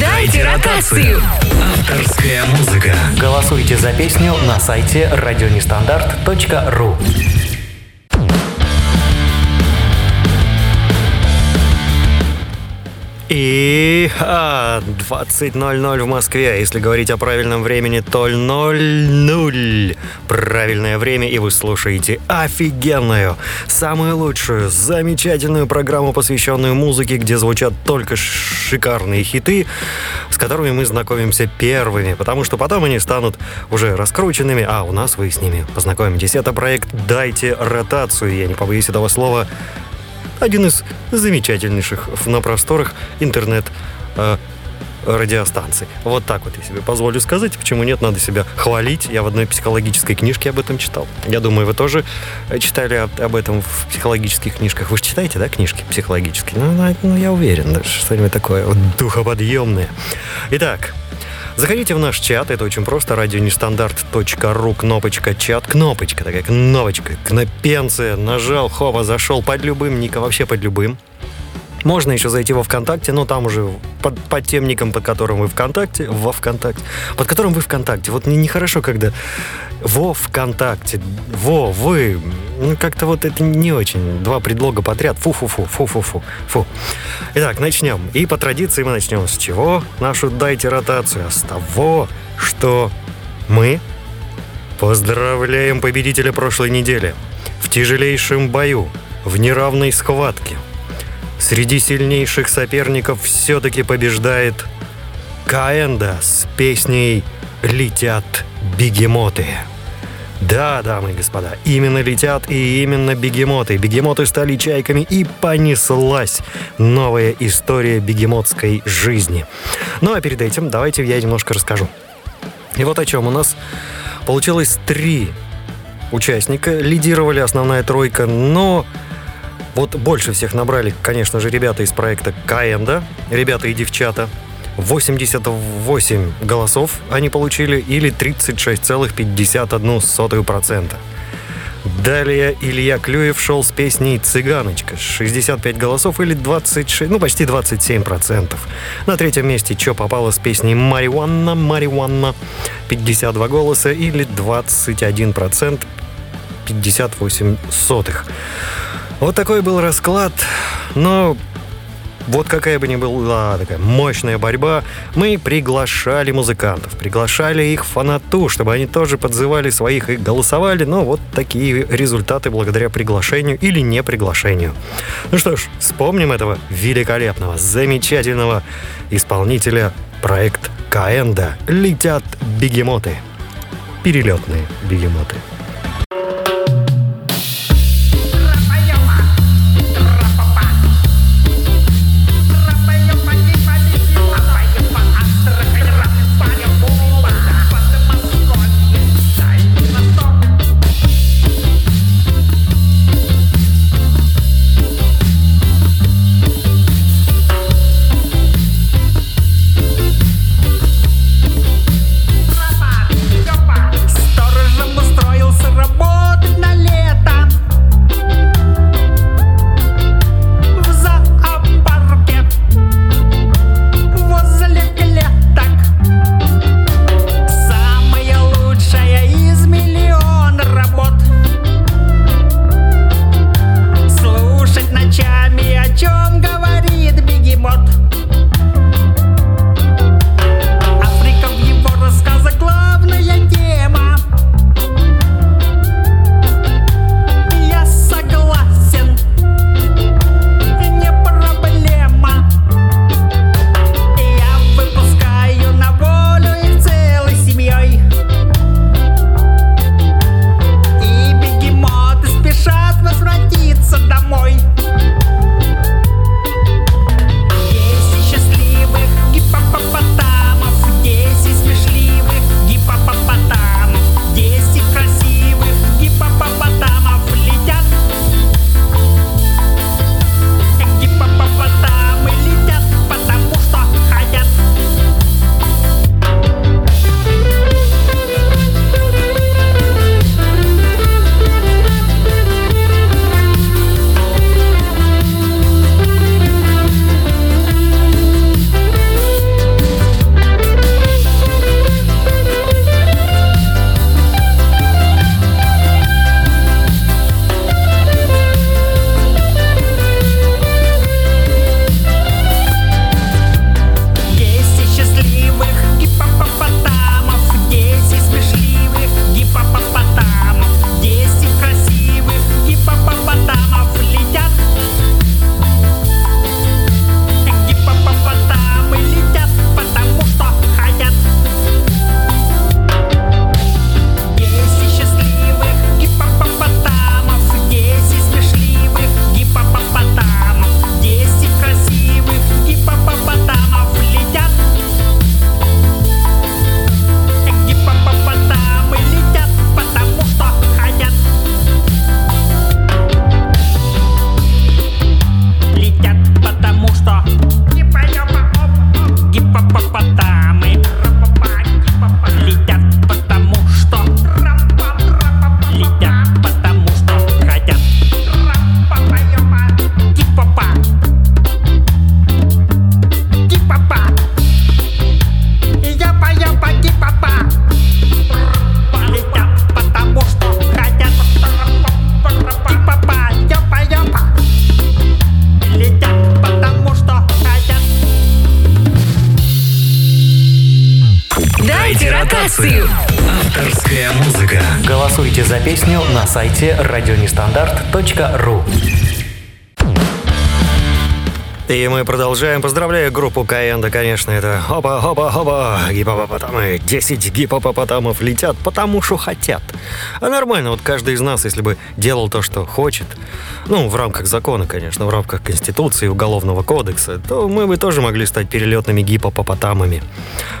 Дайте ротацию. Авторская музыка. Голосуйте за песню на сайте радионестандарт.ру. И а, 20.00 в Москве. Если говорить о правильном времени, то 00. Правильное время, и вы слушаете офигенную, самую лучшую, замечательную программу, посвященную музыке, где звучат только шикарные хиты, с которыми мы знакомимся первыми, потому что потом они станут уже раскрученными, а у нас вы с ними познакомитесь. Это проект «Дайте ротацию», я не побоюсь этого слова, один из замечательнейших на просторах интернет э, радиостанций. Вот так вот я себе позволю сказать. Почему нет, надо себя хвалить. Я в одной психологической книжке об этом читал. Я думаю, вы тоже читали об, об этом в психологических книжках. Вы же читаете, да, книжки психологические? Ну, ну я уверен, что-нибудь такое вот духоподъемное. Итак, Заходите в наш чат, это очень просто, радионестандарт.ру, кнопочка чат, кнопочка такая, кнопочка, кнопенция, нажал, хопа, зашел под любым, Ника вообще под любым. Можно еще зайти во ВКонтакте, но там уже под, под тем ником, под которым вы ВКонтакте, во ВКонтакте, под которым вы ВКонтакте. Вот нехорошо, когда во ВКонтакте, во, вы, ну как-то вот это не очень. Два предлога подряд. Фу-фу-фу, фу-фу-фу, фу. Итак, начнем. И по традиции мы начнем с чего? Нашу дайте ротацию. А с того, что мы поздравляем победителя прошлой недели в тяжелейшем бою, в неравной схватке – Среди сильнейших соперников все-таки побеждает Каэнда с песней «Летят бегемоты». Да, дамы и господа, именно летят и именно бегемоты. Бегемоты стали чайками и понеслась новая история бегемотской жизни. Ну а перед этим давайте я немножко расскажу. И вот о чем у нас получилось три участника. Лидировали основная тройка, но вот больше всех набрали, конечно же, ребята из проекта Каэнда, ребята и девчата. 88 голосов они получили или 36,51%. Далее Илья Клюев шел с песней «Цыганочка». 65 голосов или 26, ну почти 27%. На третьем месте Чо попало с песней «Мариуанна, Мариуанна». 52 голоса или 21%, 58 сотых. Вот такой был расклад, но вот какая бы ни была такая мощная борьба, мы приглашали музыкантов, приглашали их фанату, чтобы они тоже подзывали своих и голосовали, но вот такие результаты благодаря приглашению или не приглашению. Ну что ж, вспомним этого великолепного, замечательного исполнителя проект Каэнда «Летят бегемоты». Перелетные бегемоты. Продолжаем. Поздравляю группу Каенда, конечно, это опа-опа-опа, гипопопотамы. 10 гипопопотамов летят, потому что хотят. А нормально, вот каждый из нас, если бы делал то, что хочет, ну, в рамках закона, конечно, в рамках Конституции, Уголовного кодекса, то мы бы тоже могли стать перелетными гипопопотамами.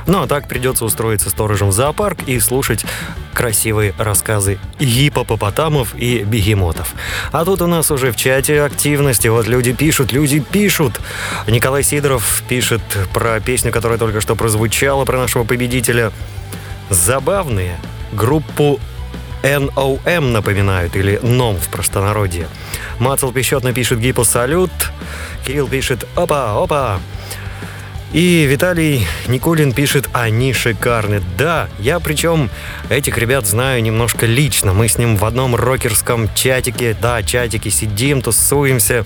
Ну, а так придется устроиться сторожем в зоопарк и слушать красивые рассказы гипопопотамов и бегемотов. А тут у нас уже в чате активности, вот люди пишут, люди пишут. Николай Сидоров пишет про песню, которая только что прозвучала, про нашего победителя. Забавные. Группу NOM напоминают, или НОМ в простонародье. Мацел Пещетный пишет гипо салют. Кирилл пишет опа, опа. И Виталий Никулин пишет, они шикарны. Да, я причем этих ребят знаю немножко лично. Мы с ним в одном рокерском чатике, да, чатике сидим, тусуемся,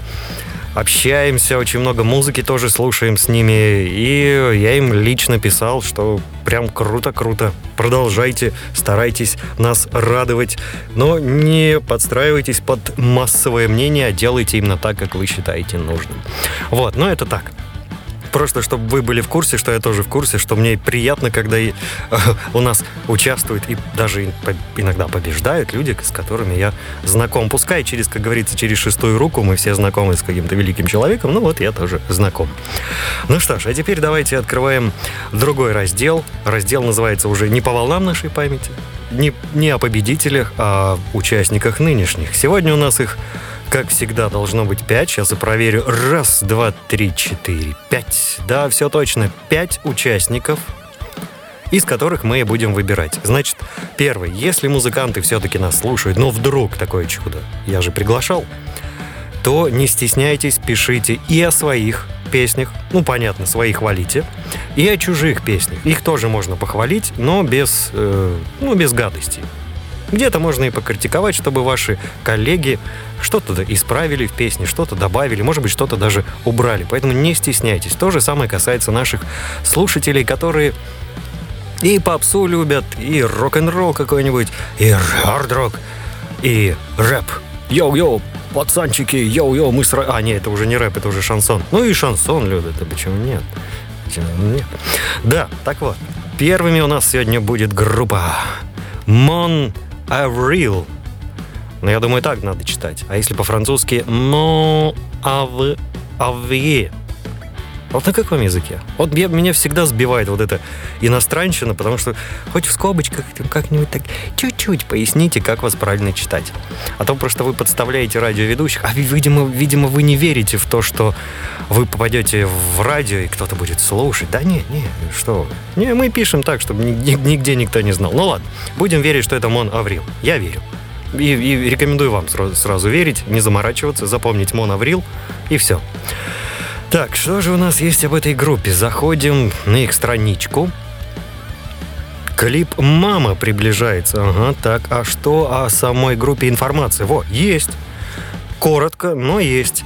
общаемся, очень много музыки тоже слушаем с ними. И я им лично писал, что прям круто-круто. Продолжайте, старайтесь нас радовать, но не подстраивайтесь под массовое мнение, а делайте именно так, как вы считаете нужным. Вот, но это так просто чтобы вы были в курсе, что я тоже в курсе, что мне приятно, когда и, э, у нас участвуют и даже иногда побеждают люди, с которыми я знаком. Пускай через, как говорится, через шестую руку мы все знакомы с каким-то великим человеком, ну вот я тоже знаком. Ну что ж, а теперь давайте открываем другой раздел. Раздел называется уже «Не по волнам нашей памяти», не, не о победителях, а о участниках нынешних. Сегодня у нас их как всегда, должно быть 5. Сейчас я проверю. Раз, два, три, четыре, пять. Да, все точно. Пять участников, из которых мы и будем выбирать. Значит, первый. Если музыканты все-таки нас слушают, но вдруг такое чудо, я же приглашал, то не стесняйтесь, пишите и о своих песнях, ну, понятно, свои хвалите, и о чужих песнях. Их тоже можно похвалить, но без, э, ну, без гадостей. Где-то можно и покритиковать, чтобы ваши коллеги что-то исправили в песне, что-то добавили, может быть, что-то даже убрали. Поэтому не стесняйтесь. То же самое касается наших слушателей, которые и попсу любят, и рок-н-ролл какой-нибудь, и хард-рок, и рэп. Йоу-йоу, пацанчики, йоу-йоу, мы сра... А, нет, это уже не рэп, это уже шансон. Ну и шансон любят, а почему нет? Почему нет? Да, так вот. Первыми у нас сегодня будет группа Mon Avril. Но я думаю, так надо читать. А если по-французски «Mon Avril». Вот на каком языке? Вот я, меня всегда сбивает вот эта иностранщина, потому что хоть в скобочках как-нибудь так чуть-чуть поясните, как вас правильно читать. А то просто вы подставляете радиоведущих, а видимо, видимо, вы не верите в то, что вы попадете в радио и кто-то будет слушать. Да не, не, что Не, мы пишем так, чтобы нигде никто не знал. Ну ладно, будем верить, что это Мон Аврил. Я верю. И, и рекомендую вам сразу, сразу верить, не заморачиваться, запомнить Мон Аврил и все. Так, что же у нас есть об этой группе? Заходим на их страничку. Клип «Мама» приближается. Ага, так, а что о самой группе информации? Во, есть. Коротко, но есть.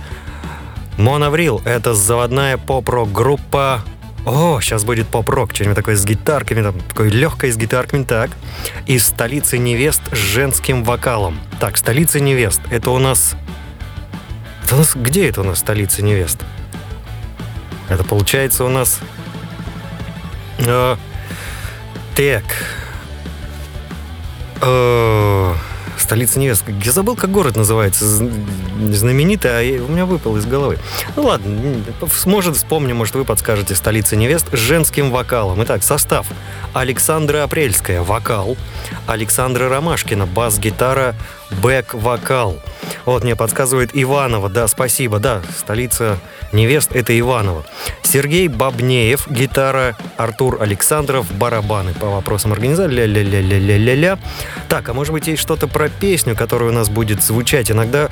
Монаврил — это заводная поп-рок группа о, сейчас будет поп-рок, что-нибудь такое с гитарками, там, такое легкое с гитарками, так. Из столицы невест с женским вокалом. Так, столица невест, это у нас... Это у нас... Где это у нас столица невест? Это получается у нас... Э, так. Э, столица невест. Я забыл, как город называется. Знаменитый, а у меня выпал из головы. Ну ладно, может вспомню, может вы подскажете. Столица невест с женским вокалом. Итак, состав. Александра Апрельская, вокал. Александра Ромашкина, бас-гитара, бэк-вокал. Вот мне подсказывает Иванова, да, спасибо, да, столица невест это Иванова. Сергей Бабнеев, гитара, Артур Александров, барабаны по вопросам организации, ля-ля-ля-ля-ля-ля. Так, а может быть есть что-то про песню, которая у нас будет звучать? Иногда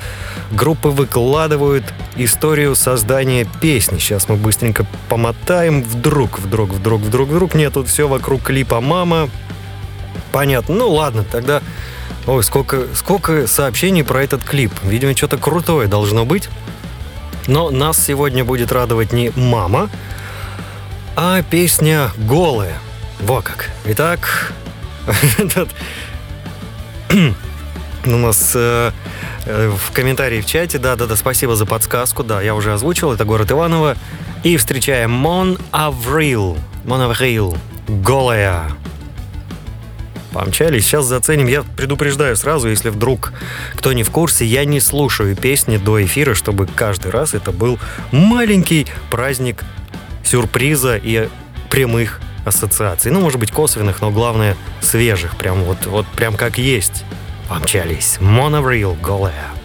группы выкладывают историю создания песни. Сейчас мы быстренько помотаем. Вдруг, вдруг, вдруг, вдруг, вдруг. Нет, тут все вокруг клипа «Мама». Понятно. Ну ладно, тогда Ой, сколько, сколько сообщений про этот клип. Видимо, что-то крутое должно быть. Но нас сегодня будет радовать не мама, а песня «Голая». Во как. Итак, у нас э, э, в комментарии в чате, да-да-да, спасибо за подсказку, да, я уже озвучил, это город Иваново. И встречаем Мон Аврил, Мон Аврил, голая. Помчались, сейчас заценим. Я предупреждаю сразу, если вдруг кто не в курсе, я не слушаю песни до эфира, чтобы каждый раз это был маленький праздник сюрприза и прямых ассоциаций. Ну, может быть, косвенных, но главное, свежих. Прям вот, вот прям как есть. Помчались. Monorail голая.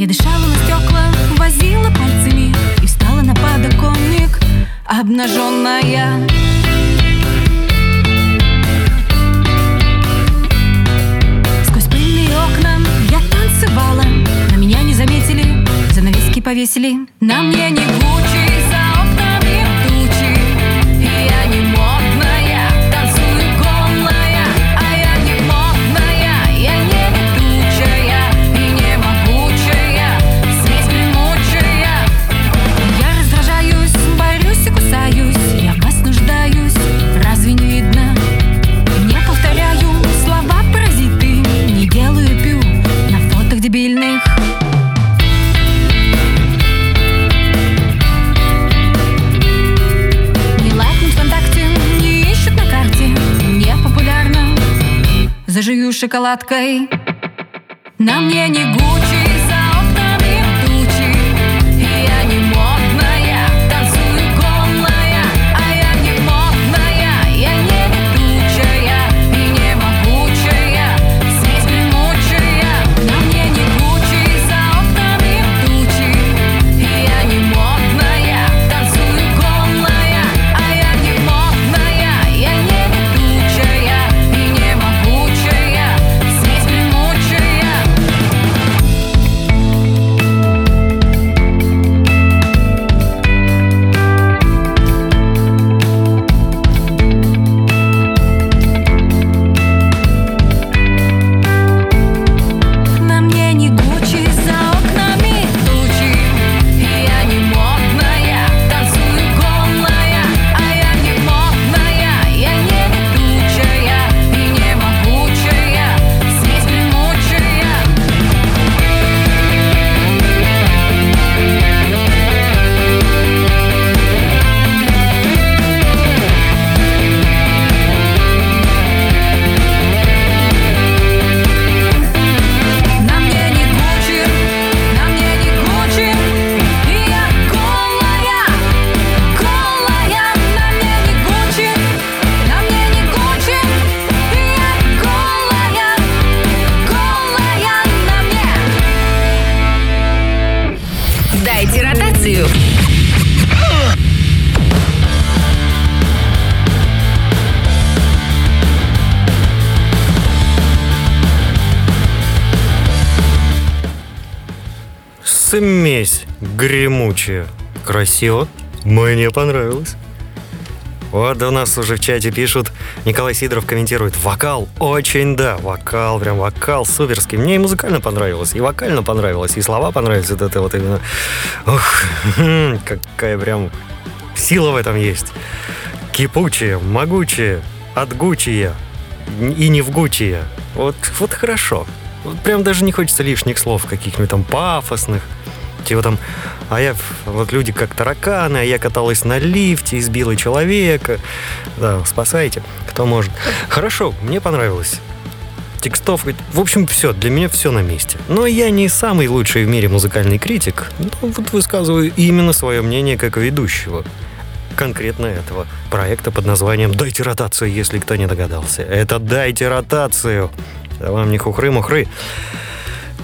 Я дышала на стекла, возила пальцами И встала на подоконник Обнаженная. Сквозь пыльные окна я танцевала На меня не заметили, занавески повесили. На мне не Гуччи, шоколадкой. На мне не Гуччи, Смесь гремучая. Красиво. Мне понравилось. Вот у нас уже в чате пишут, Николай Сидоров комментирует, вокал, очень да, вокал, прям вокал суперский. Мне и музыкально понравилось, и вокально понравилось, и слова понравились, вот это вот именно, ух, какая прям сила в этом есть. Кипучая, могучая, отгучая и не вгучая. Вот, вот хорошо. Прям даже не хочется лишних слов каких-нибудь там пафосных. Типа там, а я, вот люди как тараканы, а я каталась на лифте, избила человека. Да, спасайте, кто может. Хорошо, мне понравилось. Текстов, в общем, все, для меня все на месте. Но я не самый лучший в мире музыкальный критик, но вот высказываю именно свое мнение как ведущего конкретно этого проекта под названием «Дайте ротацию», если кто не догадался. Это «Дайте ротацию». Да вам не хухры-мухры.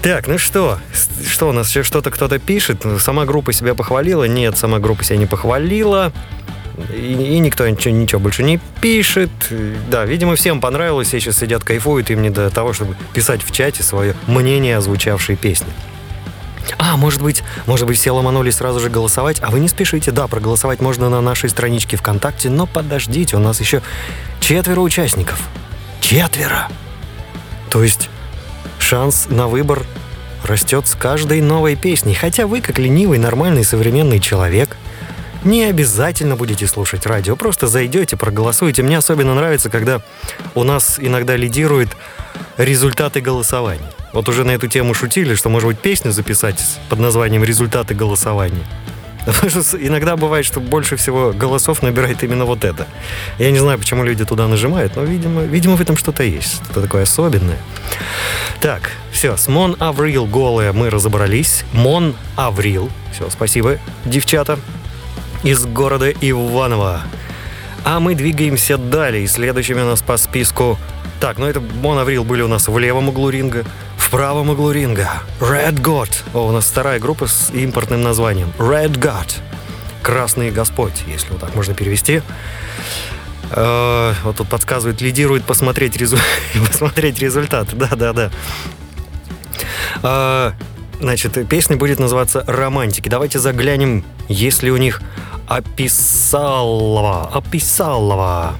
Так, ну что? Что у нас еще что-то кто-то пишет? Сама группа себя похвалила? Нет, сама группа себя не похвалила. И, и никто ничего, ничего больше не пишет. Да, видимо, всем понравилось, все сейчас сидят, кайфуют, им не до того, чтобы писать в чате свое мнение о звучавшей песне. А, может быть, может быть, все ломанули сразу же голосовать, а вы не спешите. Да, проголосовать можно на нашей страничке ВКонтакте, но подождите, у нас еще четверо участников. Четверо! То есть шанс на выбор растет с каждой новой песней, хотя вы, как ленивый, нормальный, современный человек, не обязательно будете слушать радио, просто зайдете, проголосуете. Мне особенно нравится, когда у нас иногда лидируют результаты голосования. Вот уже на эту тему шутили, что, может быть, песню записать под названием «Результаты голосования». Потому что иногда бывает, что больше всего голосов набирает именно вот это. Я не знаю, почему люди туда нажимают, но, видимо, видимо в этом что-то есть, что-то такое особенное. Так, все, с Мон Аврил голая мы разобрались. Мон Аврил. Все, спасибо, девчата. Из города Иваново. А мы двигаемся далее. Следующими у нас по списку... Так, ну это Мон Аврил были у нас в левом углу ринга. В правом углу ринга Red God. О, у нас вторая группа с импортным названием. Red God. Красный Господь, если вот так можно перевести. Э, вот тут подсказывает, лидирует посмотреть, резу... посмотреть результат. Да-да-да. Э, значит, песня будет называться «Романтики». Давайте заглянем, есть ли у них описалова. Описалова.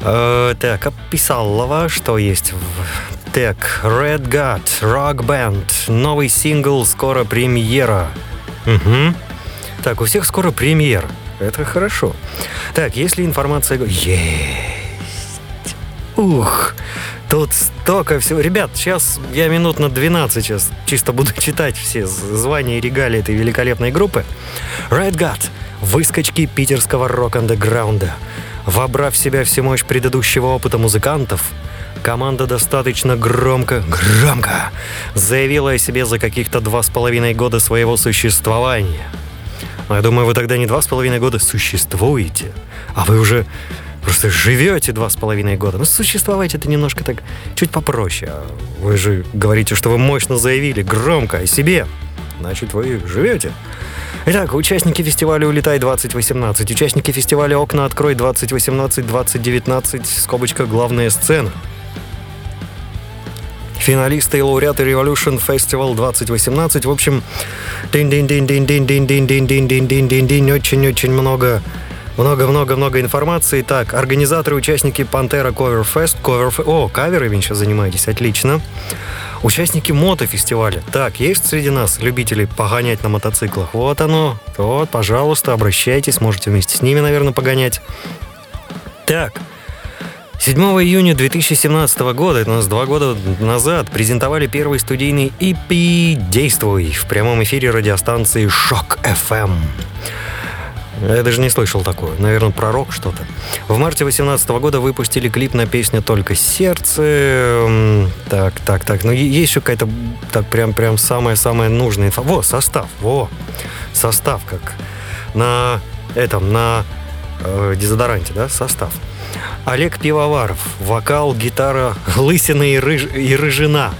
Э, так, описалова. Что есть в так, Red God, Rock Band, новый сингл, скоро премьера. Угу. Так, у всех скоро премьера. Это хорошо. Так, если информация... Есть. Ух, тут столько всего. Ребят, сейчас я минут на 12 сейчас чисто буду читать все звания и регалии этой великолепной группы. Red God, выскочки питерского рок-андеграунда. Вобрав в себя всю мощь предыдущего опыта музыкантов, Команда достаточно громко, громко заявила о себе за каких-то два с половиной года своего существования. Но я думаю, вы тогда не два с половиной года существуете, а вы уже просто живете два с половиной года. Ну, существовать это немножко так чуть попроще. А вы же говорите, что вы мощно заявили, громко о себе. Значит, вы живете. Итак, участники фестиваля «Улетай 2018», участники фестиваля «Окна открой 2018-2019», скобочка «Главная сцена» финалисты и лауреаты Revolution Festival 2018. В общем, дин дин дин дин дин дин дин дин дин дин дин дин дин очень-очень много много-много-много информации. Так, организаторы, участники Пантера Cover Fest. Cover... О, каверами сейчас занимаетесь, отлично. Участники мотофестиваля. Так, есть среди нас любители погонять на мотоциклах? Вот оно. Вот, пожалуйста, обращайтесь, можете вместе с ними, наверное, погонять. Так, 7 июня 2017 года, это у нас два года назад, презентовали первый студийный EP «Действуй» в прямом эфире радиостанции «Шок FM». Я даже не слышал такое. Наверное, пророк что-то. В марте 2018 года выпустили клип на песню «Только сердце». Так, так, так. Ну, есть еще какая-то так прям, прям самая-самая нужная инфа. Во, состав, во. Состав, как на этом, на э, дезодоранте, да, состав. Олег Пивоваров. Вокал, гитара, лысина и, рыж... и рыжина.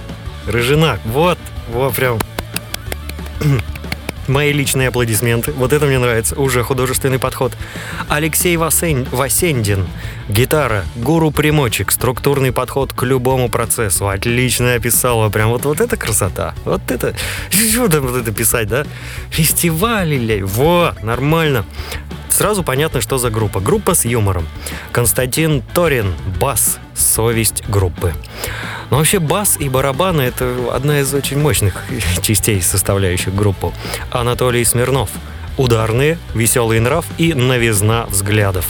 Рыжина. Вот, вот прям... Мои личные аплодисменты. Вот это мне нравится. Уже художественный подход. Алексей Васен... Васендин. Гитара. Гуру примочек. Структурный подход к любому процессу. Отлично описала. Прям вот, вот это красота. Вот это... Что там вот это писать, да? Фестивали. Во, нормально. Сразу понятно, что за группа. Группа с юмором. Константин Торин, бас, совесть группы. Но вообще бас и барабаны — это одна из очень мощных частей, составляющих группу. Анатолий Смирнов. Ударные, веселый нрав и новизна взглядов.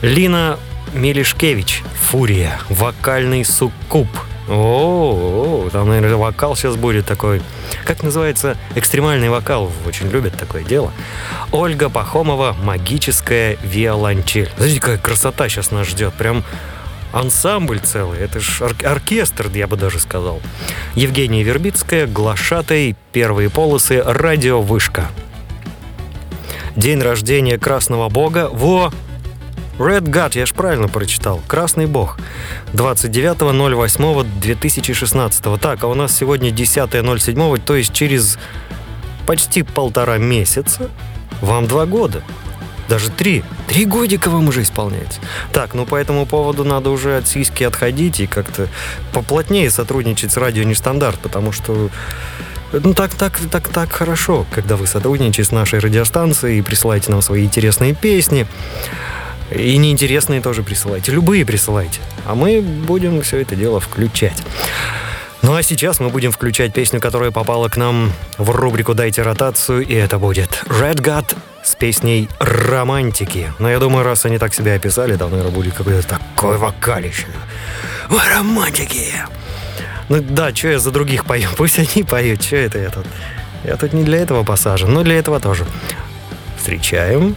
Лина Мелишкевич. Фурия. Вокальный суккуб. О, там, наверное, вокал сейчас будет такой. Как называется? Экстремальный вокал. Очень любят такое дело. Ольга Пахомова «Магическая виолончель». Знаете, какая красота сейчас нас ждет. Прям ансамбль целый. Это ж ор- оркестр, я бы даже сказал. Евгения Вербицкая, глашатай, первые полосы, радиовышка. День рождения Красного Бога. Во! Red God, я же правильно прочитал. Красный Бог. 29.08.2016. Так, а у нас сегодня 10.07, то есть через почти полтора месяца вам два года. Даже три. Три годика вам уже исполняется. Так, ну по этому поводу надо уже от сиськи отходить и как-то поплотнее сотрудничать с радио Нестандарт, потому что ну, так, так, так, так хорошо, когда вы сотрудничаете с нашей радиостанцией и присылаете нам свои интересные песни. И неинтересные тоже присылайте. Любые присылайте. А мы будем все это дело включать. Ну а сейчас мы будем включать песню, которая попала к нам в рубрику «Дайте ротацию», и это будет Red God с песней «Романтики». Но я думаю, раз они так себя описали, то, наверное, будет какой-то такой вокалище. Вы романтики! Ну да, что я за других пою? Пусть они поют, что это я тут? Я тут не для этого посажен, но для этого тоже. Встречаем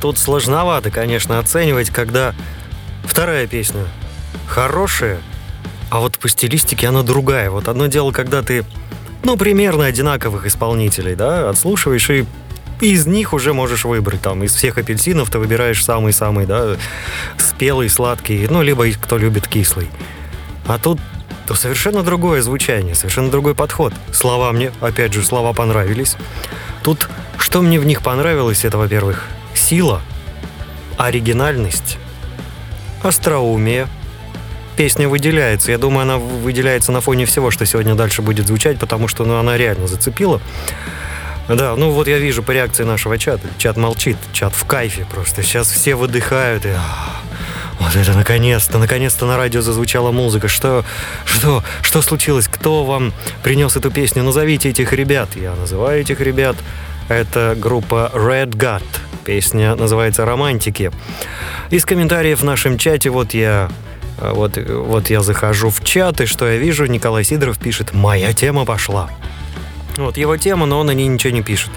тут сложновато, конечно, оценивать, когда вторая песня хорошая, а вот по стилистике она другая. Вот одно дело, когда ты ну, примерно одинаковых исполнителей, да, отслушиваешь и из них уже можешь выбрать. Там из всех апельсинов ты выбираешь самый-самый, да, спелый, сладкий, ну, либо кто любит кислый. А тут то совершенно другое звучание, совершенно другой подход. Слова мне, опять же, слова понравились. Тут что мне в них понравилось, это, во-первых, сила, оригинальность, остроумие. Песня выделяется. Я думаю, она выделяется на фоне всего, что сегодня дальше будет звучать, потому что ну, она реально зацепила. Да, ну вот я вижу по реакции нашего чата. Чат молчит, чат в кайфе просто. Сейчас все выдыхают и... Вот это наконец-то, наконец-то на радио зазвучала музыка. Что, что, что случилось? Кто вам принес эту песню? Назовите этих ребят. Я называю этих ребят. Это группа Red God. Песня называется «Романтики». Из комментариев в нашем чате вот я вот, вот я захожу в чат, и что я вижу? Николай Сидоров пишет «Моя тема пошла». Вот его тема, но он о ней ничего не пишет.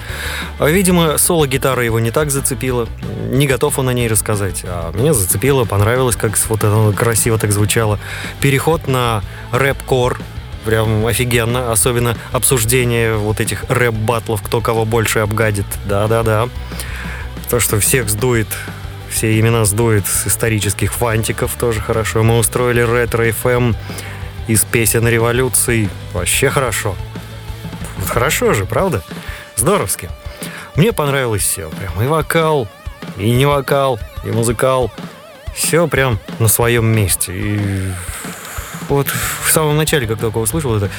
А, видимо, соло-гитара его не так зацепила. Не готов он о ней рассказать. А меня зацепило, понравилось, как вот это красиво так звучало. Переход на рэп-кор, прям офигенно. Особенно обсуждение вот этих рэп-батлов, кто кого больше обгадит. Да-да-да. То, что всех сдует, все имена сдует с исторических фантиков, тоже хорошо. Мы устроили ретро-ФМ из песен революции. Вообще хорошо. Хорошо же, правда? Здоровски. Мне понравилось все. Прям и вокал, и не вокал, и музыкал. Все прям на своем месте. И вот в самом начале, как только услышал это...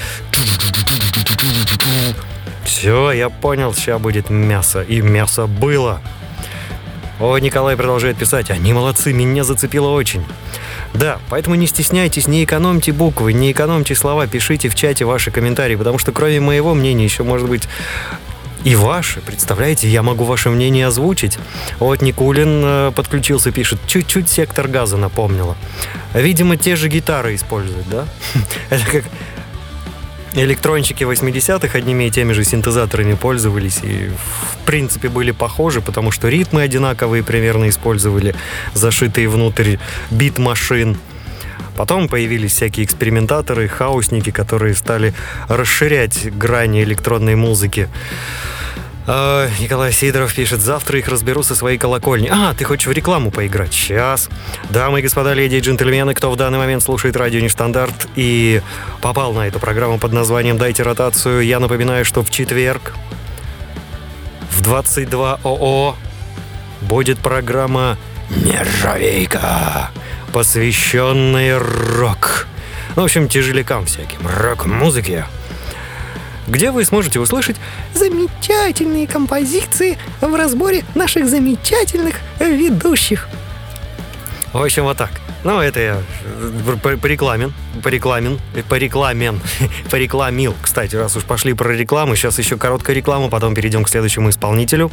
Все, я понял, сейчас будет мясо. И мясо было. О, Николай продолжает писать. Они молодцы, меня зацепило очень. Да, поэтому не стесняйтесь, не экономьте буквы, не экономьте слова, пишите в чате ваши комментарии, потому что кроме моего мнения еще может быть и ваше. Представляете, я могу ваше мнение озвучить. Вот Никулин э, подключился, пишет, чуть-чуть сектор газа напомнила. Видимо, те же гитары используют, да? Это как электронщики 80-х одними и теми же синтезаторами пользовались и, в принципе, были похожи, потому что ритмы одинаковые примерно использовали, зашитые внутрь бит-машин. Потом появились всякие экспериментаторы, хаусники, которые стали расширять грани электронной музыки. А, Николай Сидоров пишет, завтра их разберу со своей колокольни. А, ты хочешь в рекламу поиграть? Сейчас. Дамы и господа, леди и джентльмены, кто в данный момент слушает радио Нештандарт и попал на эту программу под названием «Дайте ротацию», я напоминаю, что в четверг в 22 ОО будет программа «Нержавейка», посвященная рок. Ну, в общем, тяжелякам всяким, рок-музыке где вы сможете услышать замечательные композиции в разборе наших замечательных ведущих. В общем, вот так. Ну, это я порекламен, порекламен, порекламен, порекламил. Кстати, раз уж пошли про рекламу, сейчас еще короткая реклама, потом перейдем к следующему исполнителю.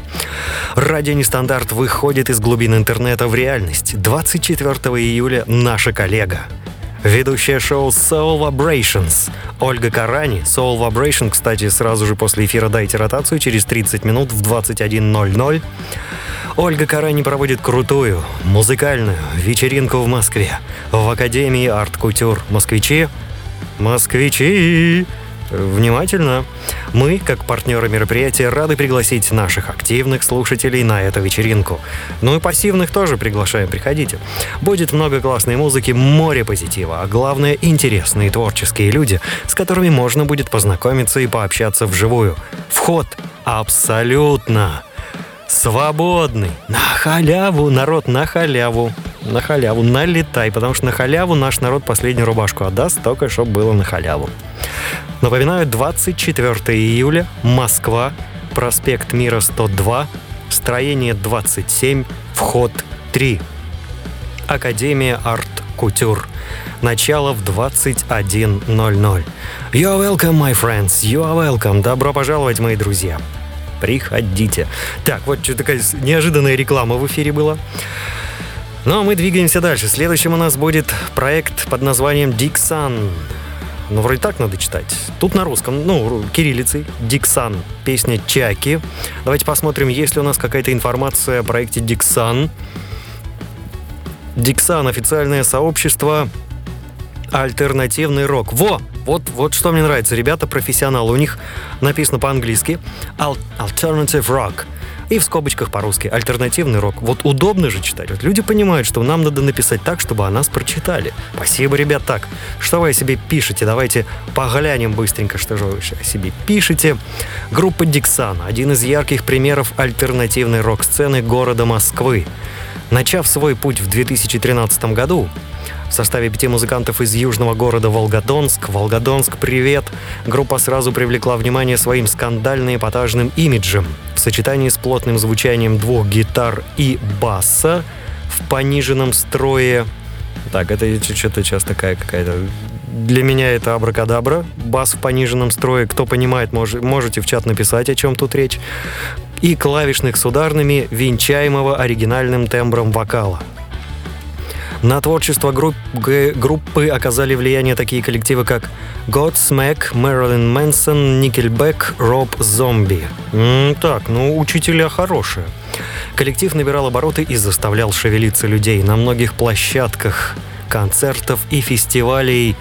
Радио Нестандарт выходит из глубин интернета в реальность. 24 июля наша коллега, Ведущая шоу Soul Vibrations. Ольга Карани. Soul Vibration, кстати, сразу же после эфира дайте ротацию через 30 минут в 21.00. Ольга Карани проводит крутую музыкальную вечеринку в Москве в Академии арт-кутюр. Москвичи? Москвичи! Внимательно! Мы, как партнеры мероприятия, рады пригласить наших активных слушателей на эту вечеринку. Ну и пассивных тоже приглашаем, приходите. Будет много классной музыки, море позитива, а главное, интересные творческие люди, с которыми можно будет познакомиться и пообщаться вживую. Вход абсолютно свободный, на халяву, народ, на халяву на халяву, налетай, потому что на халяву наш народ последнюю рубашку отдаст, только чтобы было на халяву. Напоминаю, 24 июля, Москва, проспект Мира 102, строение 27, вход 3. Академия Арт Кутюр. Начало в 21.00. You are welcome, my friends. You are welcome. Добро пожаловать, мои друзья. Приходите. Так, вот что такая неожиданная реклама в эфире была. Ну а мы двигаемся дальше. Следующим у нас будет проект под названием Dixon. Ну, вроде так надо читать. Тут на русском, ну, кириллицей. Dixon. Песня Чаки. Давайте посмотрим, есть ли у нас какая-то информация о проекте Dixon. Dixon — официальное сообщество альтернативный рок. Во! Вот, вот что мне нравится. Ребята профессионалы. У них написано по-английски Alternative Rock. И в скобочках по-русски альтернативный рок. Вот удобно же читать. Вот люди понимают, что нам надо написать так, чтобы о нас прочитали. Спасибо, ребят. Так, что вы о себе пишете? Давайте поглянем быстренько, что же вы о себе пишете. Группа Диксан. Один из ярких примеров альтернативной рок-сцены города Москвы. Начав свой путь в 2013 году, в составе пяти музыкантов из южного города Волгодонск, Волгодонск, привет, группа сразу привлекла внимание своим скандально-эпатажным имиджем в сочетании с плотным звучанием двух гитар и баса в пониженном строе. Так, это что-то сейчас такая какая-то для меня это абракадабра, бас в пониженном строе. Кто понимает, мож, можете в чат написать, о чем тут речь и клавишных с ударными, венчаемого оригинальным тембром вокала. На творчество групп, группы оказали влияние такие коллективы, как Godsmack, Мэрилин Мэнсон, Nickelback, Роб Зомби. так, ну, учителя хорошие. Коллектив набирал обороты и заставлял шевелиться людей на многих площадках концертов и фестивалей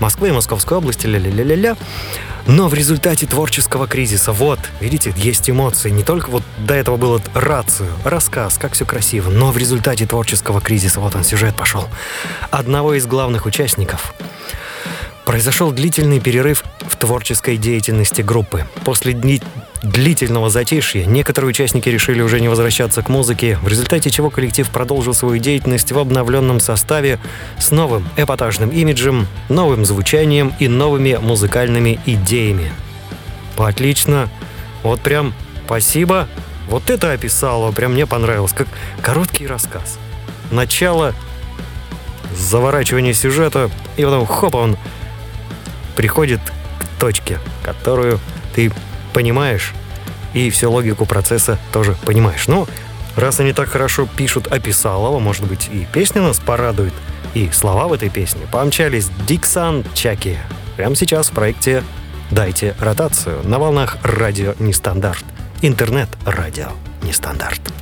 Москвы и Московской области, ля-ля-ля-ля-ля. Но в результате творческого кризиса, вот, видите, есть эмоции. Не только вот до этого было рацию, рассказ, как все красиво, но в результате творческого кризиса, вот он, сюжет пошел, одного из главных участников произошел длительный перерыв в творческой деятельности группы. После дни длительного затишья некоторые участники решили уже не возвращаться к музыке, в результате чего коллектив продолжил свою деятельность в обновленном составе с новым эпатажным имиджем, новым звучанием и новыми музыкальными идеями. Отлично. Вот прям спасибо. Вот это описало, прям мне понравилось, как короткий рассказ. Начало, заворачивание сюжета, и потом хоп, он приходит к точке, которую ты понимаешь, и всю логику процесса тоже понимаешь. Ну, раз они так хорошо пишут описалово, может быть, и песня нас порадует, и слова в этой песне. Помчались Диксан Чаки. Прямо сейчас в проекте «Дайте ротацию» на волнах радио «Нестандарт». Интернет-радио «Нестандарт».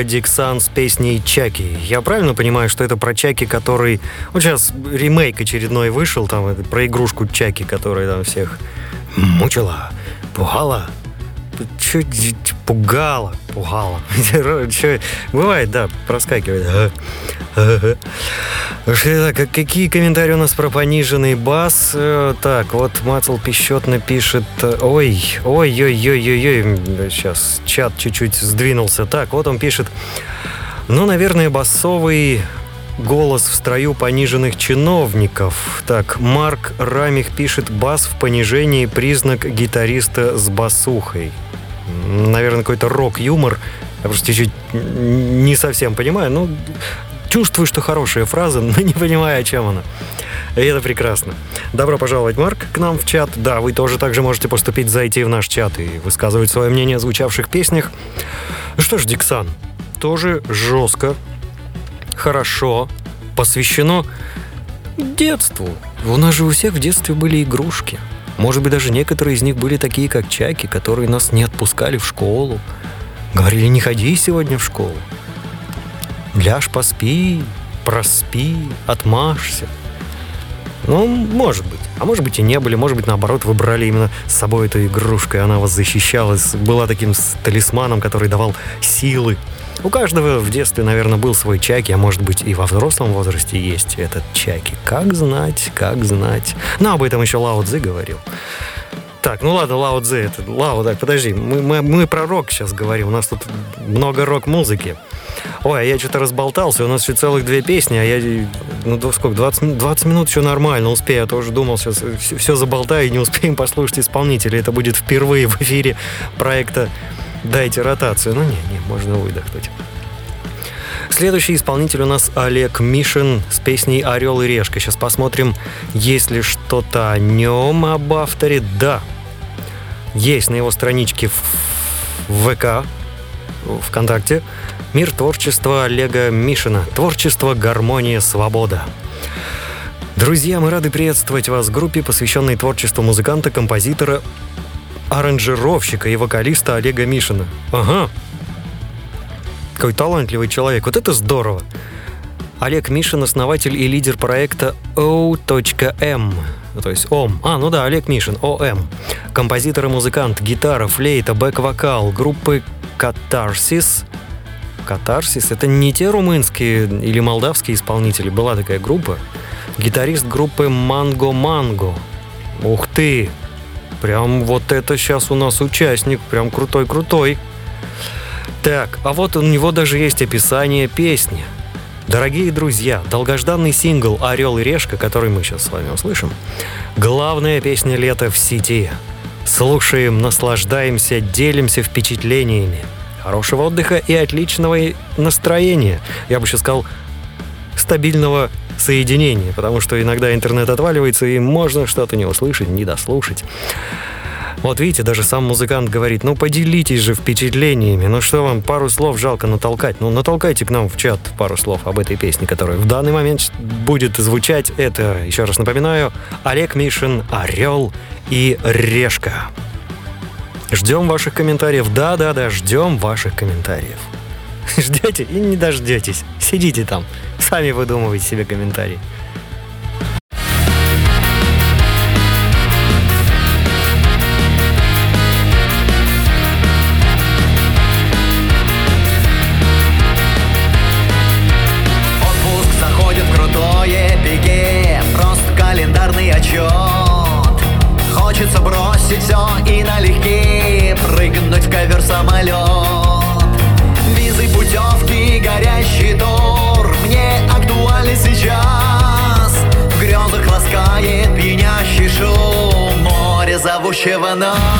Группа Диксан с песней «Чаки». Я правильно понимаю, что это про Чаки, который... Вот сейчас ремейк очередной вышел, там, это про игрушку Чаки, которая там всех мучила, пугала, чуть пугала, пугала. Бывает, да, проскакивает. Так, какие комментарии у нас про пониженный бас? Э, так, вот Мацл пищетно пишет... Ой, ой, ой, ой, ой, ой. Сейчас чат чуть-чуть сдвинулся. Так, вот он пишет... Ну, наверное, басовый голос в строю пониженных чиновников. Так, Марк Рамих пишет бас в понижении признак гитариста с басухой. Наверное, какой-то рок-юмор. Я просто чуть-чуть не совсем понимаю. Ну, чувствую, что хорошая фраза, но не понимаю, о чем она. И это прекрасно. Добро пожаловать, Марк, к нам в чат. Да, вы тоже также можете поступить, зайти в наш чат и высказывать свое мнение о звучавших песнях. Что ж, Диксан, тоже жестко, хорошо, посвящено детству. У нас же у всех в детстве были игрушки. Может быть, даже некоторые из них были такие, как Чаки, которые нас не отпускали в школу. Говорили, не ходи сегодня в школу. Ляж поспи, проспи, отмажься. Ну, может быть. А может быть и не были. Может быть, наоборот, выбрали именно с собой эту игрушку, и она вас защищала. Была таким талисманом, который давал силы. У каждого в детстве, наверное, был свой чаки, а может быть и во взрослом возрасте есть этот чаки. Как знать, как знать. Но об этом еще Лао Цзи говорил. Так, ну ладно, Лао Цзи, это Лао, так, подожди, мы, мы, мы про рок сейчас говорим, у нас тут много рок-музыки. Ой, а я что-то разболтался, у нас еще целых две песни, а я, ну, сколько, 20, 20 минут еще нормально успею, я тоже думал, сейчас все, все заболтаю и не успеем послушать исполнителя. Это будет впервые в эфире проекта «Дайте ротацию». Ну, не, не, можно выдохнуть. Следующий исполнитель у нас Олег Мишин с песней «Орел и решка». Сейчас посмотрим, есть ли что-то о нем, об авторе. Да, есть на его страничке в ВК, ВКонтакте. Мир творчества Олега Мишина. Творчество, гармония, свобода. Друзья, мы рады приветствовать вас в группе, посвященной творчеству музыканта, композитора, аранжировщика и вокалиста Олега Мишина. Ага. Какой талантливый человек. Вот это здорово. Олег Мишин, основатель и лидер проекта O.M. То есть ОМ. А, ну да, Олег Мишин, ОМ. Композитор и музыкант, гитара, флейта, бэк-вокал группы Catharsis – Катарсис. Это не те румынские или молдавские исполнители. Была такая группа. Гитарист группы Манго Манго. Ух ты! Прям вот это сейчас у нас участник. Прям крутой-крутой. Так, а вот у него даже есть описание песни. Дорогие друзья, долгожданный сингл «Орел и решка», который мы сейчас с вами услышим, главная песня лета в сети. Слушаем, наслаждаемся, делимся впечатлениями – хорошего отдыха и отличного настроения. Я бы сейчас сказал, стабильного соединения, потому что иногда интернет отваливается, и можно что-то не услышать, не дослушать. Вот видите, даже сам музыкант говорит, ну поделитесь же впечатлениями, ну что вам, пару слов жалко натолкать, ну натолкайте к нам в чат пару слов об этой песне, которая в данный момент будет звучать. Это, еще раз напоминаю, Олег Мишин, «Орел и решка». Ждем ваших комментариев. Да-да-да, ждем ваших комментариев. Ждете и не дождетесь. Сидите там. Сами выдумывайте себе комментарии. Зовущего нас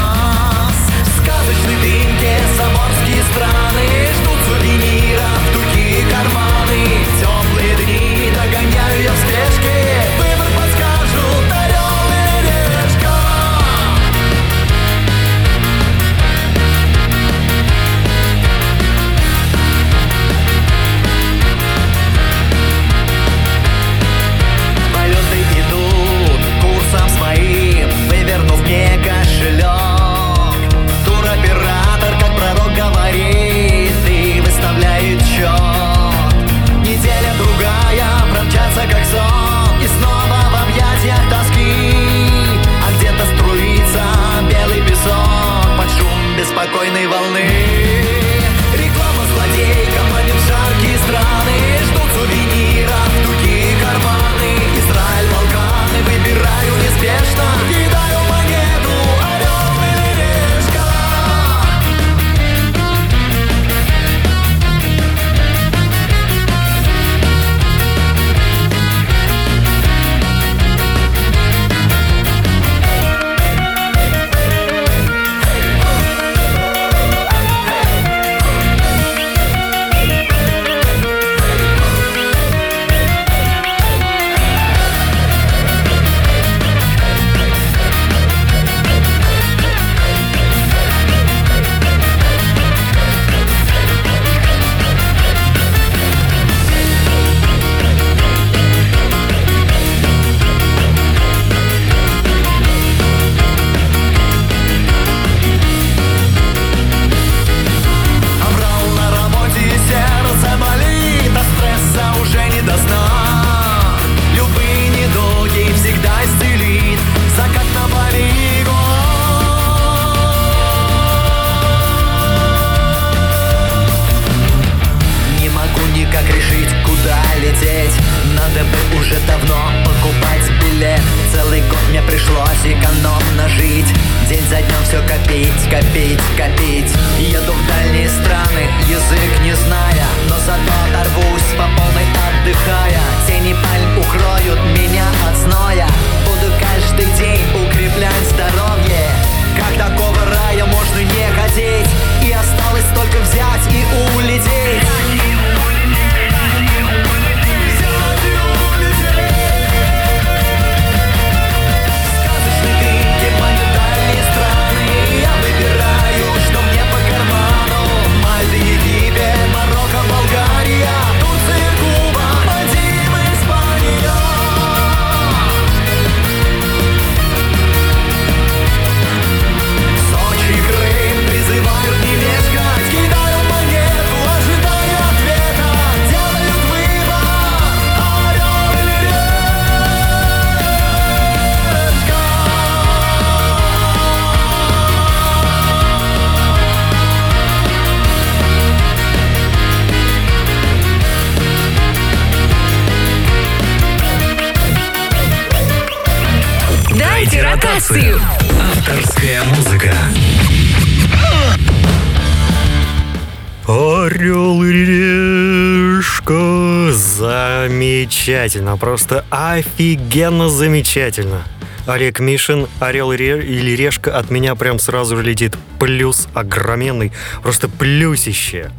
Замечательно. Просто офигенно замечательно. Олег Мишин, Орел или Решка от меня прям сразу же летит. Плюс огроменный. Просто плюсище.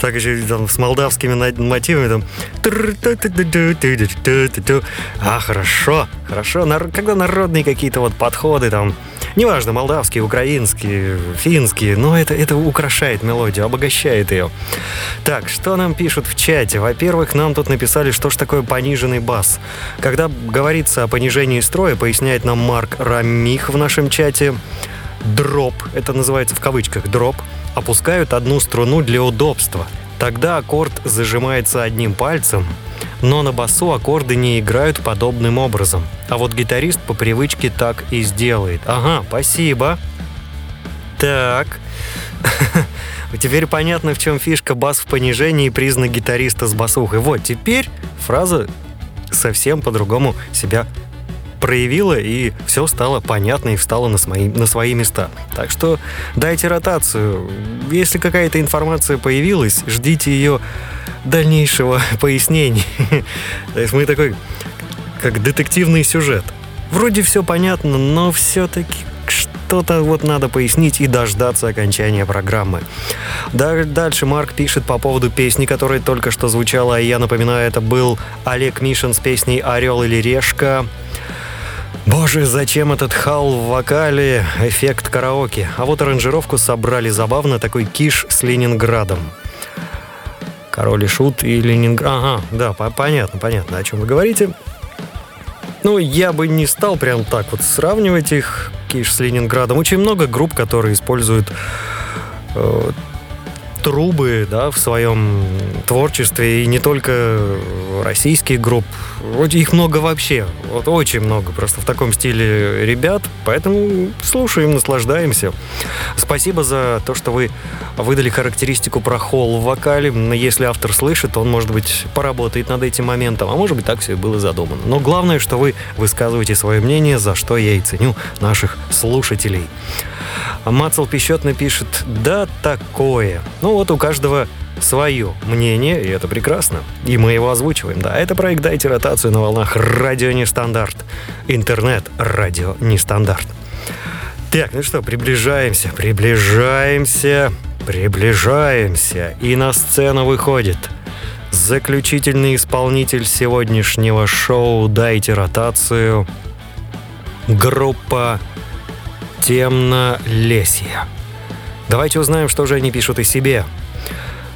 Так еще и там с молдавскими мотивами там. А, хорошо, хорошо. Когда народные какие-то вот подходы там, неважно, молдавские, украинские, финские, но это, это украшает мелодию, обогащает ее. Так, что нам пишут в чате? Во-первых, нам тут написали, что ж такое пониженный бас. Когда говорится о понижении строя, поясняет нам Марк Рамих в нашем чате, дроп, это называется в кавычках дроп, опускают одну струну для удобства. Тогда аккорд зажимается одним пальцем, но на басу аккорды не играют подобным образом. А вот гитарист по привычке так и сделает. Ага, спасибо. Так. Теперь понятно, в чем фишка бас в понижении и признак гитариста с басухой. Вот, теперь фраза совсем по-другому себя проявила, и все стало понятно и встало на свои, на свои места. Так что дайте ротацию. Если какая-то информация появилась, ждите ее дальнейшего пояснения. То есть мы такой, как детективный сюжет. Вроде все понятно, но все-таки что-то вот надо пояснить и дождаться окончания программы. Да- Дальше Марк пишет по поводу песни, которая только что звучала, и я напоминаю, это был Олег Мишин с песней «Орел или решка». Боже, зачем этот хал в вокале? Эффект караоке. А вот аранжировку собрали забавно, такой киш с Ленинградом. Король и Шут и Ленинград. Ага, да, по- понятно, понятно, о чем вы говорите. Ну, я бы не стал прям так вот сравнивать их, Киш с Ленинградом. Очень много групп, которые используют э, трубы, да, в своем творчестве, и не только российских групп. Их много вообще, вот очень много просто в таком стиле ребят, поэтому слушаем, наслаждаемся. Спасибо за то, что вы выдали характеристику про холл в вокале. Если автор слышит, он, может быть, поработает над этим моментом, а может быть, так все и было задумано. Но главное, что вы высказываете свое мнение, за что я и ценю наших слушателей. А Мацел Пещетный пишет «Да, такое». Ну вот у каждого свое мнение, и это прекрасно. И мы его озвучиваем. Да, это проект «Дайте ротацию» на волнах «Радио Нестандарт». Интернет «Радио Нестандарт». Так, ну что, приближаемся, приближаемся, приближаемся. И на сцену выходит заключительный исполнитель сегодняшнего шоу «Дайте ротацию» группа «Темнолесье». Давайте узнаем, что же они пишут о себе.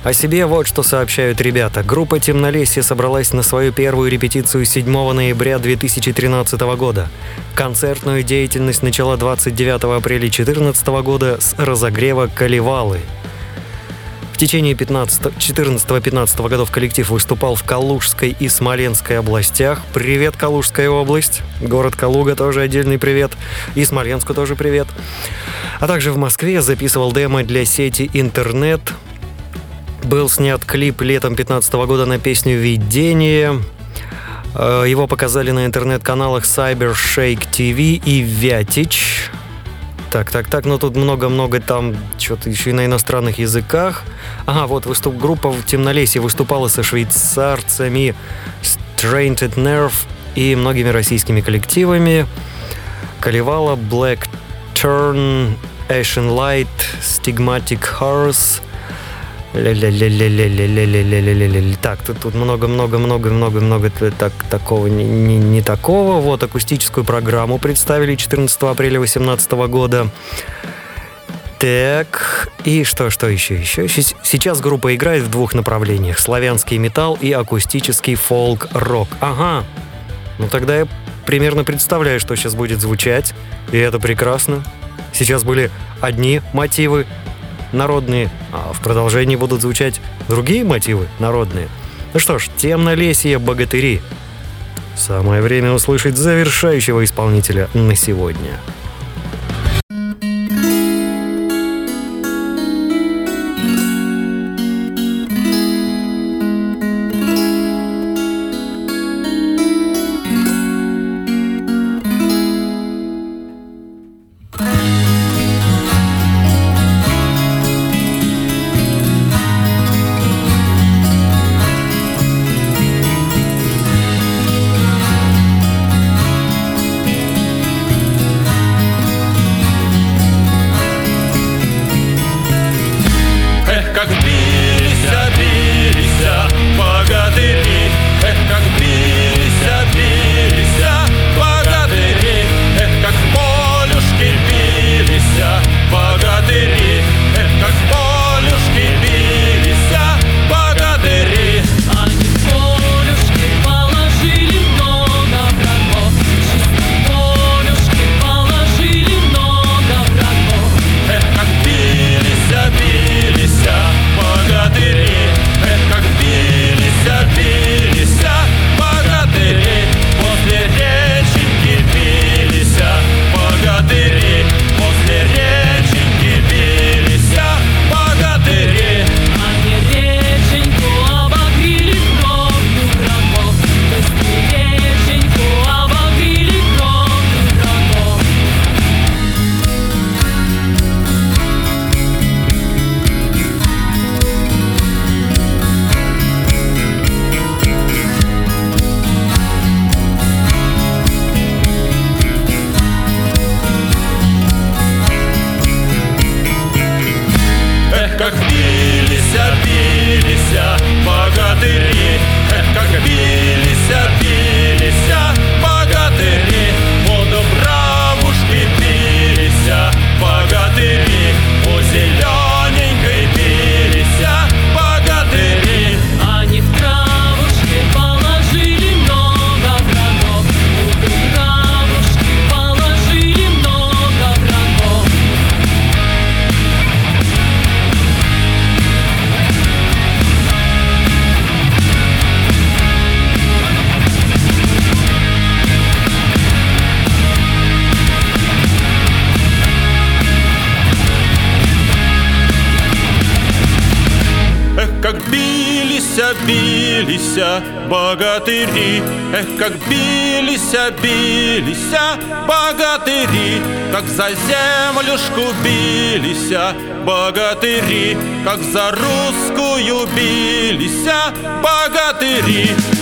О себе вот что сообщают ребята. Группа «Темнолесье» собралась на свою первую репетицию 7 ноября 2013 года. Концертную деятельность начала 29 апреля 2014 года с разогрева «Калевалы». В течение 14-15 годов коллектив выступал в Калужской и Смоленской областях. Привет, Калужская область. Город Калуга тоже отдельный привет. И Смоленску тоже привет. А также в Москве записывал демо для сети интернет. был снят клип летом 2015 года на песню «Видение». Э, его показали на интернет-каналах Cyber Shake TV и Вятич. Так, так, так, но тут много-много там что-то еще и на иностранных языках. Ага, вот выступ группа в Темнолесье выступала со швейцарцами Strained Nerve и многими российскими коллективами. Колевала Black Turn, Ashen Light, Stigmatic Horse, так, тут, тут много, много, много, много, много так, такого, не, не, не такого. Вот акустическую программу представили 14 апреля 2018 года. Так, и что, что еще, еще? Сейчас группа играет в двух направлениях. Славянский металл и акустический фолк-рок. Ага. Ну тогда я примерно представляю, что сейчас будет звучать. И это прекрасно. Сейчас были одни мотивы, народные, а в продолжении будут звучать другие мотивы народные. Ну что ж, темнолесье богатыри. Самое время услышать завершающего исполнителя на сегодня. Билися, билися богатыри, как за землюшку билися богатыри, как за русскую билися богатыри.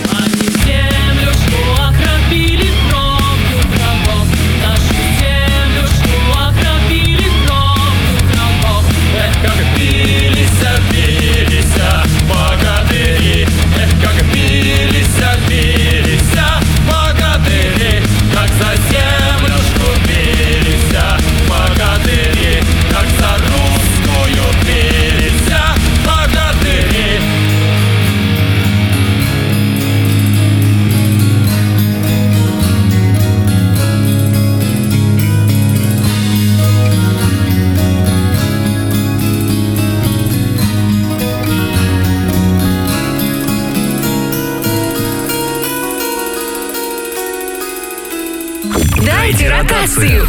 Ротацию.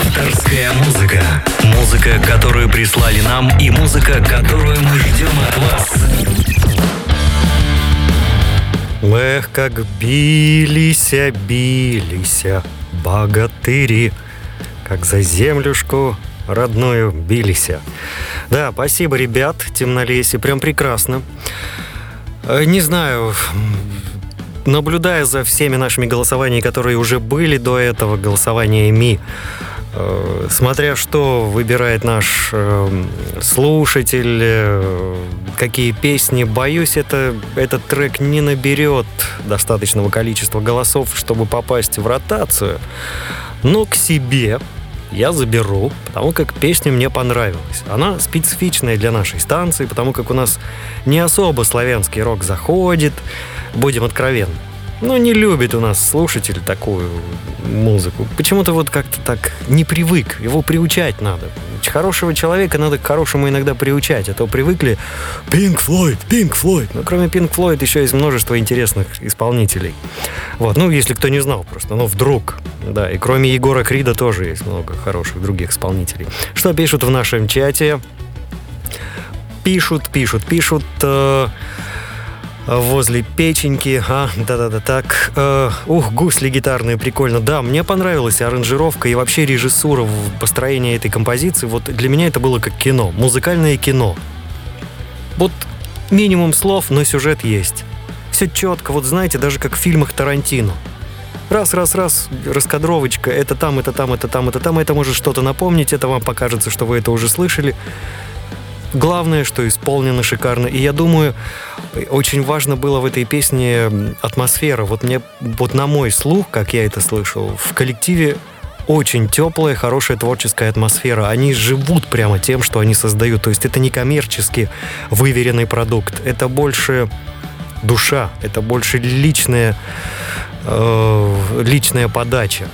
Авторская музыка. Музыка, которую прислали нам, и музыка, которую мы ждем от вас. Эх, как бились, бились богатыри, как за землюшку родную бились. Да, спасибо, ребят, темнолесье, прям прекрасно. Э, не знаю, наблюдая за всеми нашими голосованиями, которые уже были до этого, голосованиями, э, смотря что выбирает наш э, слушатель, э, какие песни, боюсь, это, этот трек не наберет достаточного количества голосов, чтобы попасть в ротацию. Но к себе я заберу, потому как песня мне понравилась. Она специфичная для нашей станции, потому как у нас не особо славянский рок заходит, будем откровенны. Ну, не любит у нас слушатель такую музыку. Почему-то вот как-то так не привык. Его приучать надо. Хорошего человека надо к хорошему иногда приучать. А то привыкли Pink Floyd, Pink Floyd. Но кроме Pink Floyd еще есть множество интересных исполнителей. Вот, ну, если кто не знал просто. Но вдруг, да. И кроме Егора Крида тоже есть много хороших других исполнителей. Что пишут в нашем чате? Пишут, пишут, пишут... Э- возле печеньки. А, да-да-да, так. Э, ух, гусли гитарные, прикольно. Да, мне понравилась аранжировка и вообще режиссура в построении этой композиции. Вот для меня это было как кино, музыкальное кино. Вот минимум слов, но сюжет есть. Все четко, вот знаете, даже как в фильмах Тарантино. Раз, раз, раз, раскадровочка, это там, это там, это там, это там, это может что-то напомнить, это вам покажется, что вы это уже слышали. Главное, что исполнено шикарно. И я думаю, очень важно было в этой песне атмосфера. Вот мне, вот на мой слух, как я это слышал, в коллективе очень теплая, хорошая творческая атмосфера. Они живут прямо тем, что они создают. То есть это не коммерчески выверенный продукт. Это больше душа, это больше личная, э, личная подача.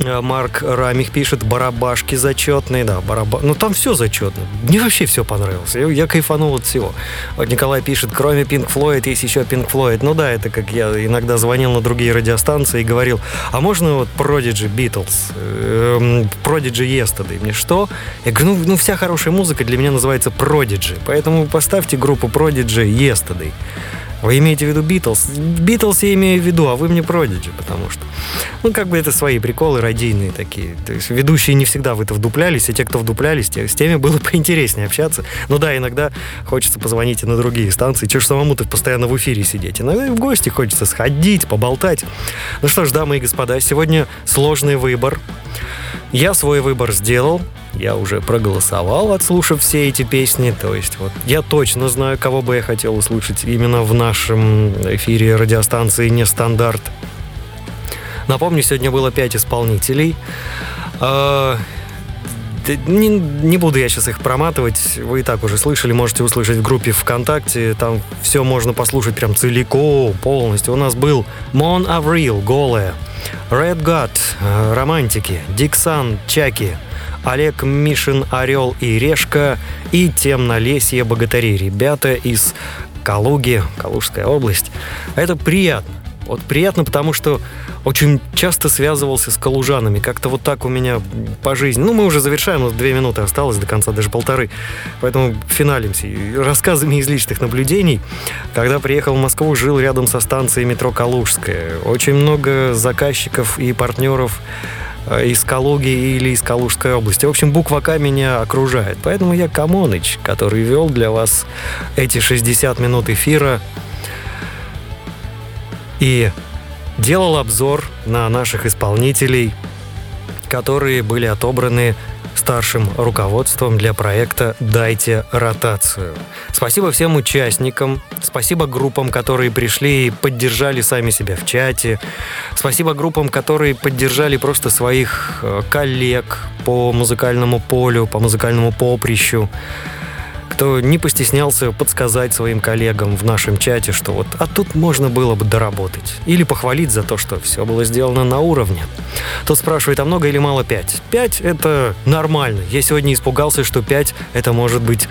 Э, Марк Рамих пишет, барабашки зачетные, да, бараба... Ну, там все зачетно. Мне вообще все понравилось. Я, я кайфанул от всего. Вот Николай пишет, кроме Pink Floyd есть еще Pink Floyd. Ну да, это как я иногда звонил на другие радиостанции и говорил, а можно вот Prodigy Beatles, эм, Prodigy Yesterday? Мне что? Я говорю, ну, ну вся хорошая музыка для меня называется Prodigy, поэтому поставьте группу Prodigy Yesterday. Вы имеете в виду Битлз? Битлз я имею в виду, а вы мне Продиджи, потому что... Ну, как бы это свои приколы радийные такие. То есть ведущие не всегда в это вдуплялись, и те, кто вдуплялись, те, с теми было поинтереснее общаться. Ну да, иногда хочется позвонить и на другие станции. Чего ж самому-то постоянно в эфире сидеть? Иногда и в гости хочется сходить, поболтать. Ну что ж, дамы и господа, сегодня сложный выбор. Я свой выбор сделал. Я уже проголосовал, отслушав все эти песни. То есть вот я точно знаю, кого бы я хотел услышать именно в нашем эфире радиостанции «Нестандарт». Напомню, сегодня было пять исполнителей. А, не, не буду я сейчас их проматывать, вы и так уже слышали, можете услышать в группе ВКонтакте, там все можно послушать прям целиком, полностью. У нас был Mon Avril, голая, Red God, э, романтики, Диксан, Чаки, Олег Мишин, Орел и Решка и Темнолесье Богатыри. Ребята из Калуги, Калужская область. Это приятно. Вот приятно, потому что очень часто связывался с калужанами. Как-то вот так у меня по жизни. Ну, мы уже завершаем, вот две минуты осталось до конца, даже полторы. Поэтому финалимся. рассказами из личных наблюдений. Когда приехал в Москву, жил рядом со станцией метро Калужская. Очень много заказчиков и партнеров э, из Калуги или из Калужской области. В общем, буква К меня окружает. Поэтому я Камоныч, который вел для вас эти 60 минут эфира и делал обзор на наших исполнителей, которые были отобраны старшим руководством для проекта «Дайте ротацию». Спасибо всем участникам, спасибо группам, которые пришли и поддержали сами себя в чате, спасибо группам, которые поддержали просто своих э, коллег по музыкальному полю, по музыкальному поприщу кто не постеснялся подсказать своим коллегам в нашем чате, что вот, а тут можно было бы доработать. Или похвалить за то, что все было сделано на уровне. Тот спрашивает, а много или мало 5? 5 это нормально. Я сегодня испугался, что 5 это может быть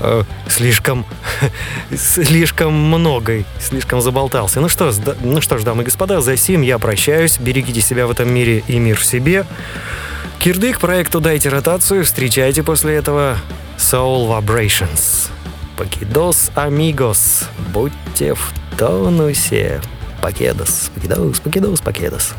э, слишком, слишком много, слишком заболтался. Ну что, ну что ж, дамы и господа, за сим я прощаюсь. Берегите себя в этом мире и мир в себе. Кирдык проекту «Дайте ротацию». Встречайте после этого Soul Vibrations. Покидос, амигос. Будьте в тонусе. Покедос, покедос, покедос, покедос.